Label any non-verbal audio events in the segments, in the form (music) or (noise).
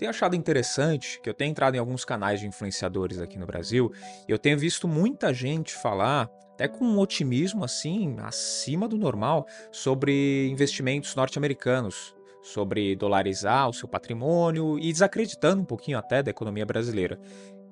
tenho achado interessante que eu tenho entrado em alguns canais de influenciadores aqui no Brasil e eu tenho visto muita gente falar, até com um otimismo assim, acima do normal, sobre investimentos norte-americanos, sobre dolarizar o seu patrimônio e desacreditando um pouquinho até da economia brasileira.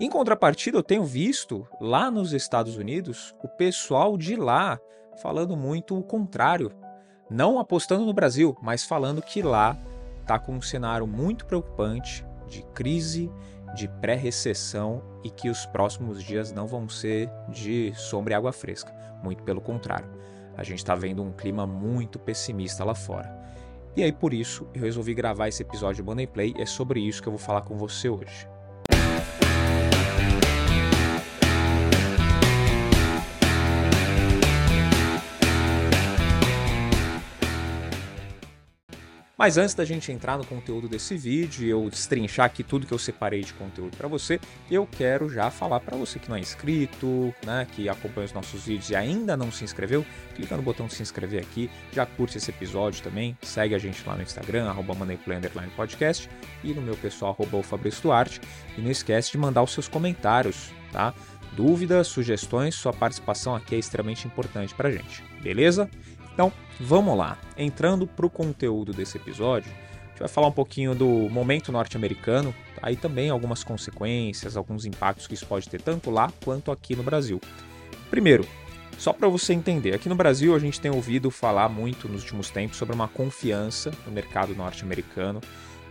Em contrapartida, eu tenho visto lá nos Estados Unidos o pessoal de lá falando muito o contrário. Não apostando no Brasil, mas falando que lá está com um cenário muito preocupante de crise, de pré-recessão e que os próximos dias não vão ser de sombra e água fresca. Muito pelo contrário. A gente está vendo um clima muito pessimista lá fora. E aí, por isso, eu resolvi gravar esse episódio de Money Play é sobre isso que eu vou falar com você hoje. Mas antes da gente entrar no conteúdo desse vídeo e eu destrinchar aqui tudo que eu separei de conteúdo para você, eu quero já falar para você que não é inscrito, né, que acompanha os nossos vídeos e ainda não se inscreveu, clica no botão de se inscrever aqui, já curte esse episódio também, segue a gente lá no Instagram, arroba podcast e no meu pessoal, arroba Fabrício Duarte, e não esquece de mandar os seus comentários, tá? Dúvidas, sugestões, sua participação aqui é extremamente importante para gente, beleza? Então, vamos lá. Entrando para o conteúdo desse episódio, a gente vai falar um pouquinho do momento norte-americano, aí também algumas consequências, alguns impactos que isso pode ter tanto lá quanto aqui no Brasil. Primeiro, só para você entender, aqui no Brasil a gente tem ouvido falar muito nos últimos tempos sobre uma confiança no mercado norte-americano,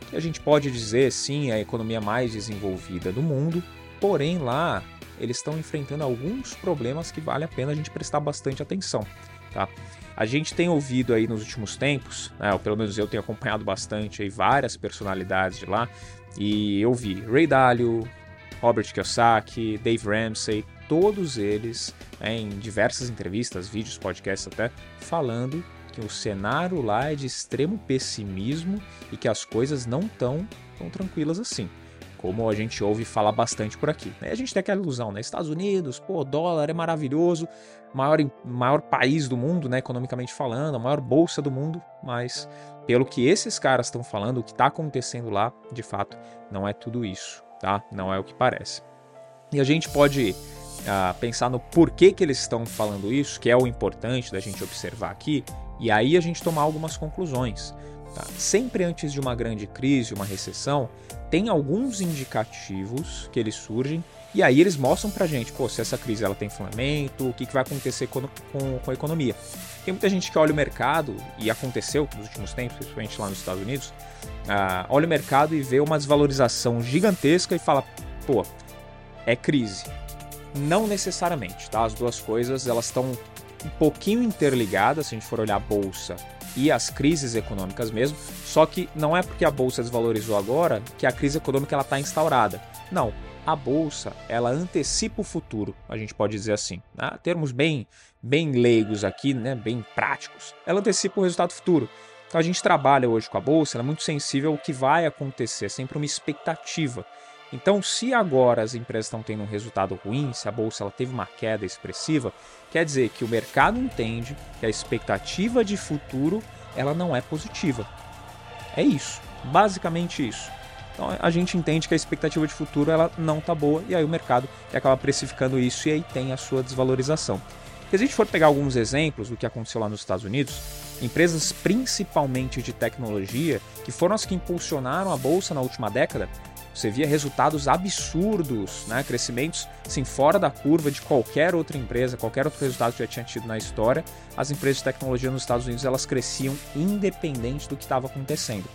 que a gente pode dizer sim é a economia mais desenvolvida do mundo, porém lá eles estão enfrentando alguns problemas que vale a pena a gente prestar bastante atenção, tá? A gente tem ouvido aí nos últimos tempos, né, ou pelo menos eu tenho acompanhado bastante aí várias personalidades de lá, e eu vi Ray Dalio, Robert Kiyosaki, Dave Ramsey, todos eles né, em diversas entrevistas, vídeos, podcasts até, falando que o cenário lá é de extremo pessimismo e que as coisas não estão tão tranquilas assim como a gente ouve falar bastante por aqui. A gente tem aquela ilusão, né? Estados Unidos, pô, dólar é maravilhoso, maior, maior país do mundo, né, economicamente falando, a maior bolsa do mundo, mas pelo que esses caras estão falando, o que está acontecendo lá, de fato, não é tudo isso, tá? Não é o que parece. E a gente pode uh, pensar no porquê que eles estão falando isso, que é o importante da gente observar aqui, e aí a gente tomar algumas conclusões. Tá? Sempre antes de uma grande crise, uma recessão, tem alguns indicativos que eles surgem e aí eles mostram pra gente, pô, se essa crise ela tem fundamento, o que, que vai acontecer com, com, com, a economia. Tem muita gente que olha o mercado, e aconteceu nos últimos tempos, principalmente lá nos Estados Unidos, uh, olha o mercado e vê uma desvalorização gigantesca e fala, pô, é crise. Não necessariamente, tá? As duas coisas elas estão um pouquinho interligadas, se a gente for olhar a bolsa e as crises econômicas mesmo. Só que não é porque a bolsa desvalorizou agora que a crise econômica ela está instaurada. Não, a bolsa ela antecipa o futuro, a gente pode dizer assim. Né? Termos bem, bem leigos aqui, né? bem práticos. Ela antecipa o resultado futuro. Então a gente trabalha hoje com a bolsa, ela é muito sensível ao que vai acontecer, é sempre uma expectativa. Então, se agora as empresas estão tendo um resultado ruim, se a bolsa ela teve uma queda expressiva, quer dizer que o mercado entende que a expectativa de futuro ela não é positiva. É isso, basicamente isso. Então a gente entende que a expectativa de futuro ela não está boa e aí o mercado acaba precificando isso e aí tem a sua desvalorização. Se a gente for pegar alguns exemplos do que aconteceu lá nos Estados Unidos, empresas principalmente de tecnologia, que foram as que impulsionaram a bolsa na última década, você via resultados absurdos, né? crescimentos assim, fora da curva de qualquer outra empresa, qualquer outro resultado que já tinha tido na história. As empresas de tecnologia nos Estados Unidos elas cresciam independente do que estava acontecendo.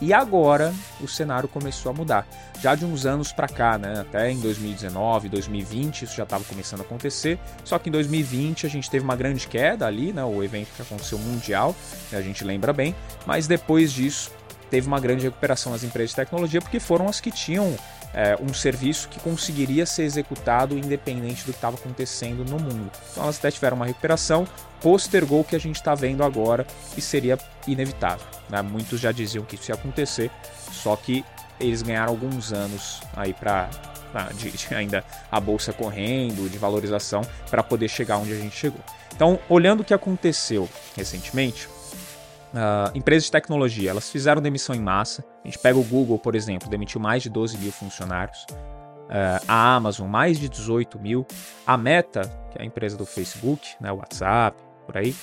E agora o cenário começou a mudar. Já de uns anos para cá, né? até em 2019, 2020, isso já estava começando a acontecer. Só que em 2020 a gente teve uma grande queda ali, né? o evento que aconteceu mundial, a gente lembra bem. Mas depois disso teve uma grande recuperação nas empresas de tecnologia porque foram as que tinham é, um serviço que conseguiria ser executado independente do que estava acontecendo no mundo. Então elas até tiveram uma recuperação, postergou o que a gente está vendo agora e seria inevitável. Né? Muitos já diziam que isso ia acontecer, só que eles ganharam alguns anos aí para de, de, ainda a bolsa correndo, de valorização, para poder chegar onde a gente chegou. Então, olhando o que aconteceu recentemente, Uh, empresas de tecnologia, elas fizeram demissão em massa. A gente pega o Google, por exemplo, demitiu mais de 12 mil funcionários. Uh, a Amazon, mais de 18 mil. A Meta, que é a empresa do Facebook, né, WhatsApp, por aí,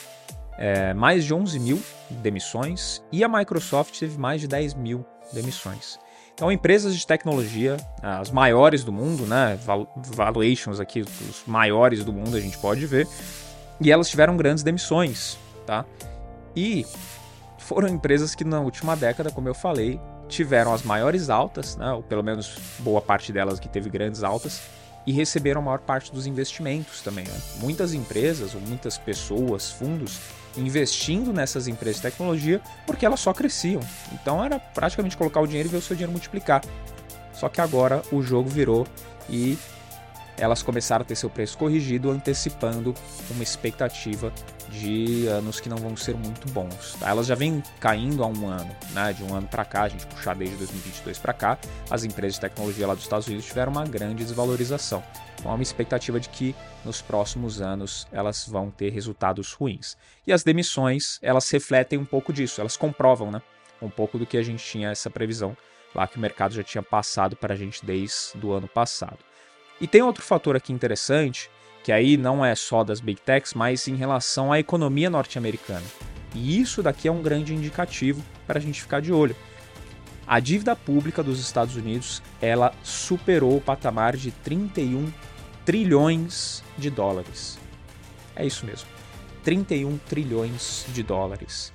é, mais de 11 mil demissões. E a Microsoft teve mais de 10 mil demissões. Então, empresas de tecnologia, as maiores do mundo, né, valuations aqui, os maiores do mundo a gente pode ver, e elas tiveram grandes demissões, tá? E foram empresas que na última década, como eu falei, tiveram as maiores altas, né, ou pelo menos boa parte delas que teve grandes altas, e receberam a maior parte dos investimentos também. Né? Muitas empresas ou muitas pessoas, fundos, investindo nessas empresas de tecnologia porque elas só cresciam. Então era praticamente colocar o dinheiro e ver o seu dinheiro multiplicar. Só que agora o jogo virou e elas começaram a ter seu preço corrigido, antecipando uma expectativa de anos que não vão ser muito bons. Tá? Elas já vêm caindo há um ano, né? de um ano para cá, a gente puxar desde 2022 para cá, as empresas de tecnologia lá dos Estados Unidos tiveram uma grande desvalorização. Então há uma expectativa de que nos próximos anos elas vão ter resultados ruins. E as demissões, elas refletem um pouco disso, elas comprovam né? um pouco do que a gente tinha essa previsão lá que o mercado já tinha passado para a gente desde o ano passado. E tem outro fator aqui interessante, que aí não é só das big techs, mas em relação à economia norte-americana. E isso daqui é um grande indicativo para a gente ficar de olho. A dívida pública dos Estados Unidos, ela superou o patamar de 31 trilhões de dólares. É isso mesmo. 31 trilhões de dólares.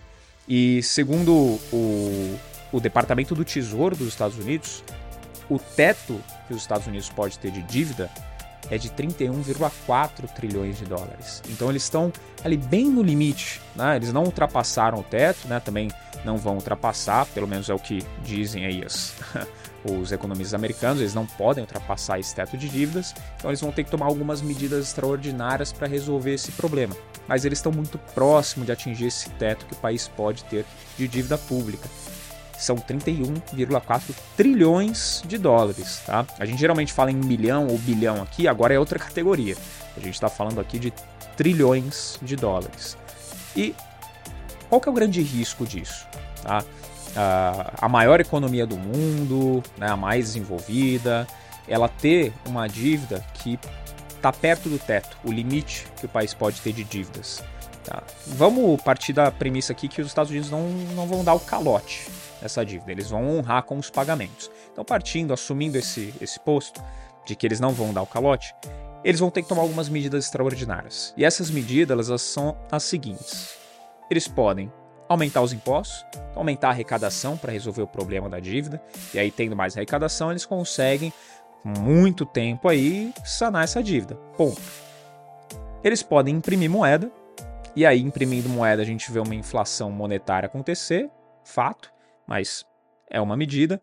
E segundo o, o Departamento do Tesouro dos Estados Unidos, o teto que os Estados Unidos pode ter de dívida é de 31,4 trilhões de dólares. Então eles estão ali bem no limite, né? Eles não ultrapassaram o teto, né? Também não vão ultrapassar, pelo menos é o que dizem aí as, (laughs) os economistas americanos, eles não podem ultrapassar esse teto de dívidas, então eles vão ter que tomar algumas medidas extraordinárias para resolver esse problema. Mas eles estão muito próximos de atingir esse teto que o país pode ter de dívida pública são 31,4 trilhões de dólares, tá? A gente geralmente fala em milhão ou bilhão aqui, agora é outra categoria. A gente está falando aqui de trilhões de dólares. E qual que é o grande risco disso? Tá? a maior economia do mundo, né, a mais desenvolvida, ela ter uma dívida que está perto do teto, o limite que o país pode ter de dívidas. Tá? Vamos partir da premissa aqui que os Estados Unidos não, não vão dar o calote essa dívida, eles vão honrar com os pagamentos. Então, partindo, assumindo esse, esse posto de que eles não vão dar o calote, eles vão ter que tomar algumas medidas extraordinárias. E essas medidas elas são as seguintes: eles podem aumentar os impostos, aumentar a arrecadação para resolver o problema da dívida, e aí tendo mais arrecadação, eles conseguem muito tempo aí sanar essa dívida. Ponto. Eles podem imprimir moeda, e aí imprimindo moeda a gente vê uma inflação monetária acontecer, fato mas é uma medida.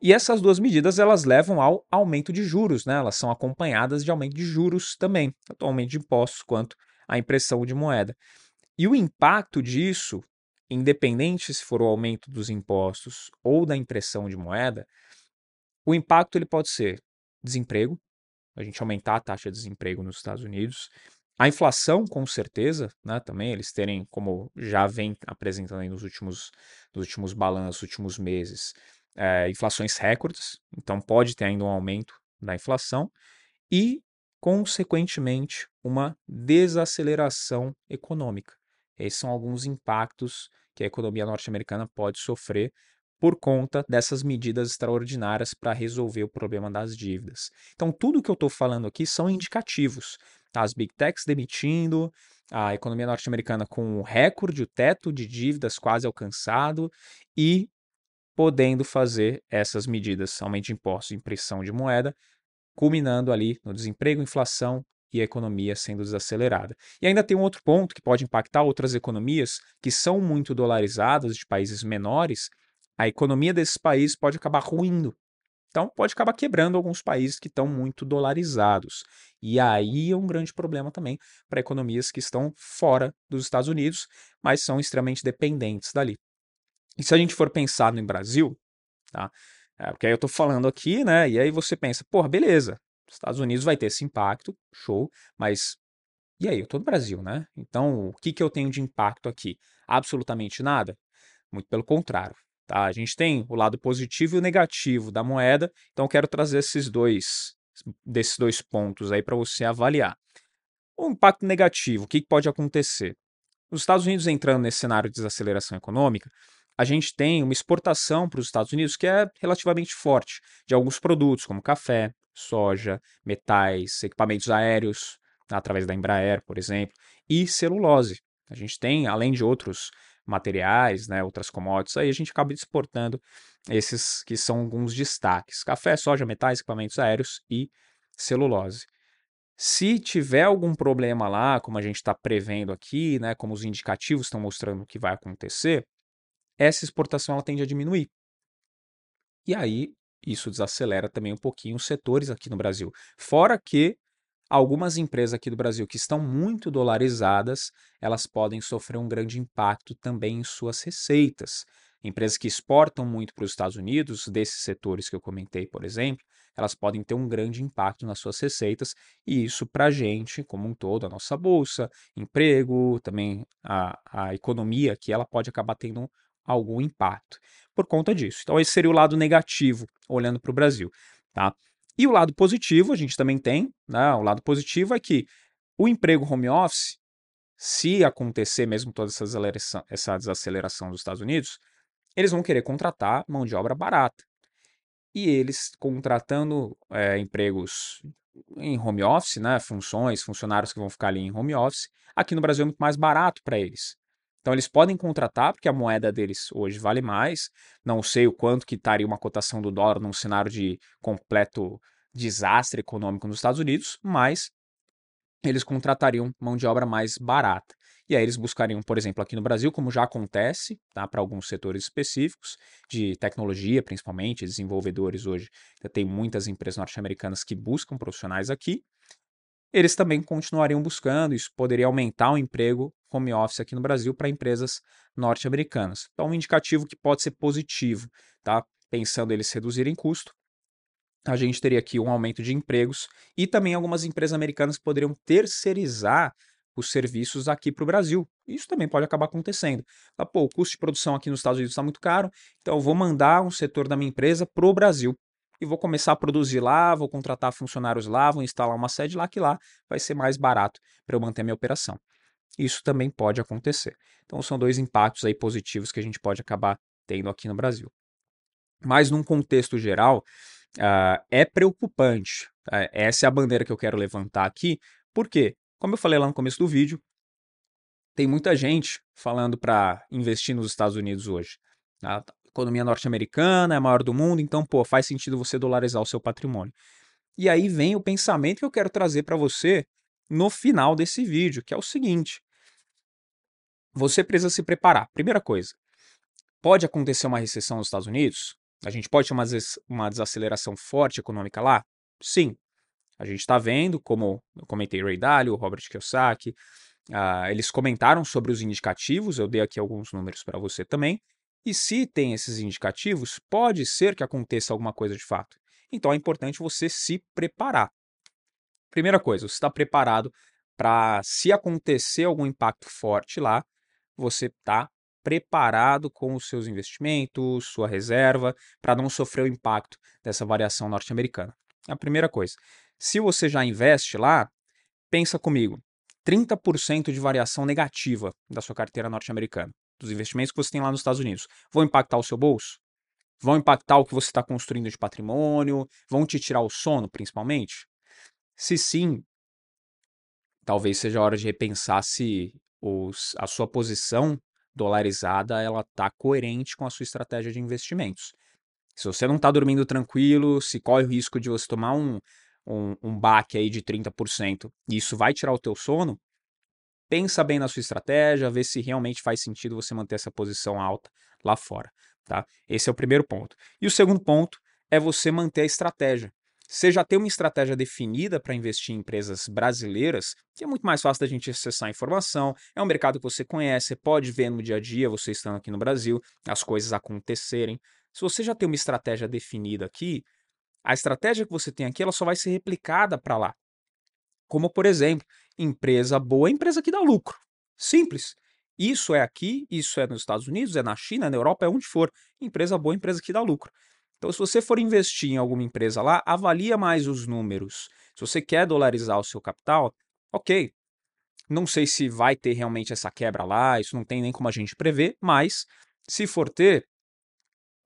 E essas duas medidas elas levam ao aumento de juros, né? Elas são acompanhadas de aumento de juros também, tanto aumento de impostos quanto a impressão de moeda. E o impacto disso, independente se for o aumento dos impostos ou da impressão de moeda, o impacto ele pode ser desemprego, a gente aumentar a taxa de desemprego nos Estados Unidos, a inflação, com certeza, né, também eles terem, como já vem apresentando aí nos últimos, nos últimos balanços, últimos meses, é, inflações recordes, então pode ter ainda um aumento da inflação e, consequentemente, uma desaceleração econômica. Esses são alguns impactos que a economia norte-americana pode sofrer por conta dessas medidas extraordinárias para resolver o problema das dívidas. Então, tudo que eu estou falando aqui são indicativos. As big techs demitindo, a economia norte-americana com o recorde, o teto de dívidas quase alcançado e podendo fazer essas medidas, aumento de impostos, impressão de moeda, culminando ali no desemprego, inflação e a economia sendo desacelerada. E ainda tem um outro ponto que pode impactar outras economias que são muito dolarizadas, de países menores, a economia desses países pode acabar ruindo então, pode acabar quebrando alguns países que estão muito dolarizados. E aí é um grande problema também para economias que estão fora dos Estados Unidos, mas são extremamente dependentes dali. E se a gente for pensar no Brasil, tá? É, porque aí eu estou falando aqui, né? E aí você pensa, porra, beleza, Estados Unidos vai ter esse impacto, show, mas E aí, eu estou no Brasil, né? Então, o que, que eu tenho de impacto aqui? Absolutamente nada? Muito pelo contrário. Tá? A gente tem o lado positivo e o negativo da moeda, então eu quero trazer esses dois, desses dois pontos aí para você avaliar. O impacto negativo, o que, pode acontecer? Os Estados Unidos entrando nesse cenário de desaceleração econômica, a gente tem uma exportação para os Estados Unidos que é relativamente forte de alguns produtos, como café, soja, metais, equipamentos aéreos, através da Embraer, por exemplo, e celulose. A gente tem, além de outros materiais, né, outras commodities, aí a gente acaba exportando esses que são alguns destaques: café, soja, metais, equipamentos aéreos e celulose. Se tiver algum problema lá, como a gente está prevendo aqui, né, como os indicativos estão mostrando que vai acontecer, essa exportação ela tende a diminuir. E aí isso desacelera também um pouquinho os setores aqui no Brasil. Fora que algumas empresas aqui do Brasil que estão muito dolarizadas, elas podem sofrer um grande impacto também em suas receitas. Empresas que exportam muito para os Estados Unidos, desses setores que eu comentei, por exemplo, elas podem ter um grande impacto nas suas receitas, e isso para a gente, como um todo, a nossa bolsa, emprego, também a, a economia, que ela pode acabar tendo algum impacto por conta disso. Então, esse seria o lado negativo, olhando para o Brasil. Tá? E o lado positivo, a gente também tem, né? o lado positivo é que o emprego home office, se acontecer mesmo toda essa desaceleração, essa desaceleração dos Estados Unidos, eles vão querer contratar mão de obra barata. E eles contratando é, empregos em home office, né, funções, funcionários que vão ficar ali em home office, aqui no Brasil é muito mais barato para eles. Então eles podem contratar, porque a moeda deles hoje vale mais. Não sei o quanto que estaria uma cotação do dólar num cenário de completo desastre econômico nos Estados Unidos, mas eles contratariam mão de obra mais barata. E aí eles buscariam, por exemplo, aqui no Brasil, como já acontece, tá, para alguns setores específicos, de tecnologia principalmente, desenvolvedores hoje, tem muitas empresas norte-americanas que buscam profissionais aqui, eles também continuariam buscando, isso poderia aumentar o emprego home office aqui no Brasil para empresas norte-americanas. Então, um indicativo que pode ser positivo, tá? Pensando eles reduzirem custo, a gente teria aqui um aumento de empregos e também algumas empresas americanas poderiam terceirizar os serviços aqui para o Brasil. Isso também pode acabar acontecendo. Tá, pô, o custo de produção aqui nos Estados Unidos está muito caro, então eu vou mandar um setor da minha empresa para o Brasil e vou começar a produzir lá, vou contratar funcionários lá, vou instalar uma sede lá, que lá vai ser mais barato para eu manter minha operação. Isso também pode acontecer. Então são dois impactos aí positivos que a gente pode acabar tendo aqui no Brasil. Mas num contexto geral, uh, é preocupante. Uh, essa é a bandeira que eu quero levantar aqui, porque, como eu falei lá no começo do vídeo, tem muita gente falando para investir nos Estados Unidos hoje. Tá? economia norte-americana é a maior do mundo, então, pô, faz sentido você dolarizar o seu patrimônio. E aí vem o pensamento que eu quero trazer para você no final desse vídeo, que é o seguinte: você precisa se preparar. Primeira coisa, pode acontecer uma recessão nos Estados Unidos? A gente pode ter uma, uma desaceleração forte econômica lá? Sim. A gente está vendo, como eu comentei Ray Dalio, Robert Kiyosaki, uh, eles comentaram sobre os indicativos, eu dei aqui alguns números para você também, e se tem esses indicativos, pode ser que aconteça alguma coisa de fato. Então é importante você se preparar. Primeira coisa, você está preparado para, se acontecer algum impacto forte lá, você está preparado com os seus investimentos, sua reserva, para não sofrer o impacto dessa variação norte-americana. É a primeira coisa. Se você já investe lá, pensa comigo, 30% de variação negativa da sua carteira norte-americana dos investimentos que você tem lá nos Estados Unidos, vão impactar o seu bolso? Vão impactar o que você está construindo de patrimônio? Vão te tirar o sono, principalmente? Se sim, talvez seja a hora de repensar se os, a sua posição dolarizada ela está coerente com a sua estratégia de investimentos. Se você não está dormindo tranquilo, se corre o risco de você tomar um, um, um baque aí de 30%, e isso vai tirar o teu sono, pensa bem na sua estratégia, vê se realmente faz sentido você manter essa posição alta lá fora, tá? Esse é o primeiro ponto. E o segundo ponto é você manter a estratégia. Você já tem uma estratégia definida para investir em empresas brasileiras, que é muito mais fácil da gente acessar a informação, é um mercado que você conhece, você pode ver no dia a dia, você estando aqui no Brasil, as coisas acontecerem. Se você já tem uma estratégia definida aqui, a estratégia que você tem aqui ela só vai ser replicada para lá. Como, por exemplo, empresa boa é empresa que dá lucro. Simples. Isso é aqui, isso é nos Estados Unidos, é na China, é na Europa, é onde for. Empresa boa, empresa que dá lucro. Então, se você for investir em alguma empresa lá, avalia mais os números. Se você quer dolarizar o seu capital, ok. Não sei se vai ter realmente essa quebra lá, isso não tem nem como a gente prever, mas se for ter,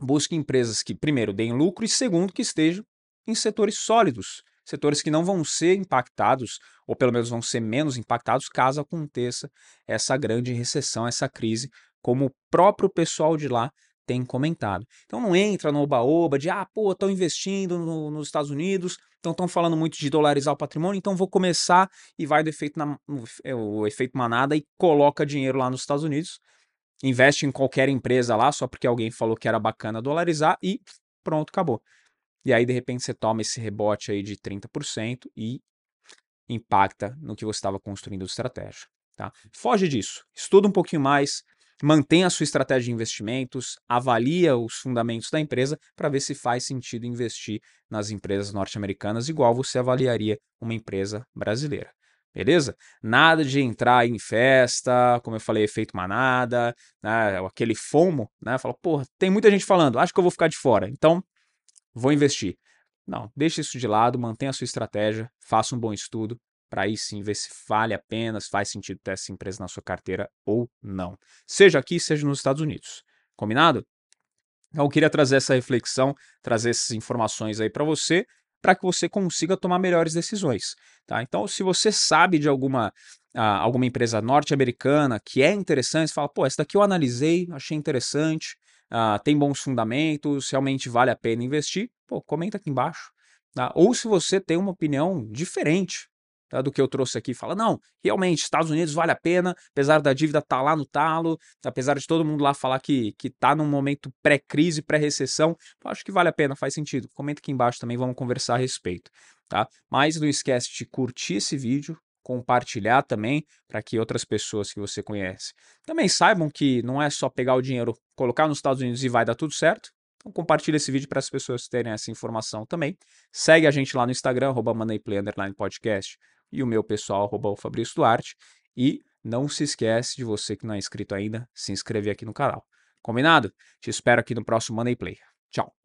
busque empresas que, primeiro, deem lucro e, segundo, que estejam em setores sólidos, setores que não vão ser impactados, ou pelo menos vão ser menos impactados, caso aconteça essa grande recessão, essa crise, como o próprio pessoal de lá tem comentado. Então não entra no oba-oba de, ah, pô, estão investindo no, nos Estados Unidos, então estão falando muito de dolarizar o patrimônio, então vou começar e vai do efeito, na, é, o efeito manada e coloca dinheiro lá nos Estados Unidos, investe em qualquer empresa lá, só porque alguém falou que era bacana dolarizar e pronto, acabou. E aí, de repente, você toma esse rebote aí de 30% e impacta no que você estava construindo de estratégia. Tá? Foge disso, estuda um pouquinho mais, mantenha a sua estratégia de investimentos, avalia os fundamentos da empresa para ver se faz sentido investir nas empresas norte-americanas igual você avaliaria uma empresa brasileira. Beleza? Nada de entrar em festa, como eu falei, efeito manada, né, aquele fomo, né? Fala, porra, tem muita gente falando, acho que eu vou ficar de fora. Então, vou investir. Não, deixe isso de lado, mantenha a sua estratégia, faça um bom estudo, para aí sim ver se vale a pena, se faz sentido ter essa empresa na sua carteira ou não. Seja aqui, seja nos Estados Unidos. Combinado? Então, eu queria trazer essa reflexão, trazer essas informações aí para você, para que você consiga tomar melhores decisões. Tá? Então, se você sabe de alguma, uh, alguma empresa norte-americana que é interessante, você fala, pô, essa daqui eu analisei, achei interessante, uh, tem bons fundamentos, realmente vale a pena investir, pô, comenta aqui embaixo. Tá? Ou se você tem uma opinião diferente tá, do que eu trouxe aqui, fala, não, realmente, Estados Unidos vale a pena, apesar da dívida estar tá lá no talo, apesar de todo mundo lá falar que, que tá num momento pré-crise, pré-recessão, acho que vale a pena, faz sentido. Comenta aqui embaixo também, vamos conversar a respeito. Tá? Mas não esquece de curtir esse vídeo, compartilhar também para que outras pessoas que você conhece também saibam que não é só pegar o dinheiro, colocar nos Estados Unidos e vai dar tudo certo. Então compartilha esse vídeo para as pessoas terem essa informação também. Segue a gente lá no Instagram, arroba podcast e o meu pessoal, arroba o Fabrício Duarte. E não se esquece de você que não é inscrito ainda, se inscrever aqui no canal. Combinado? Te espero aqui no próximo Money Play. Tchau!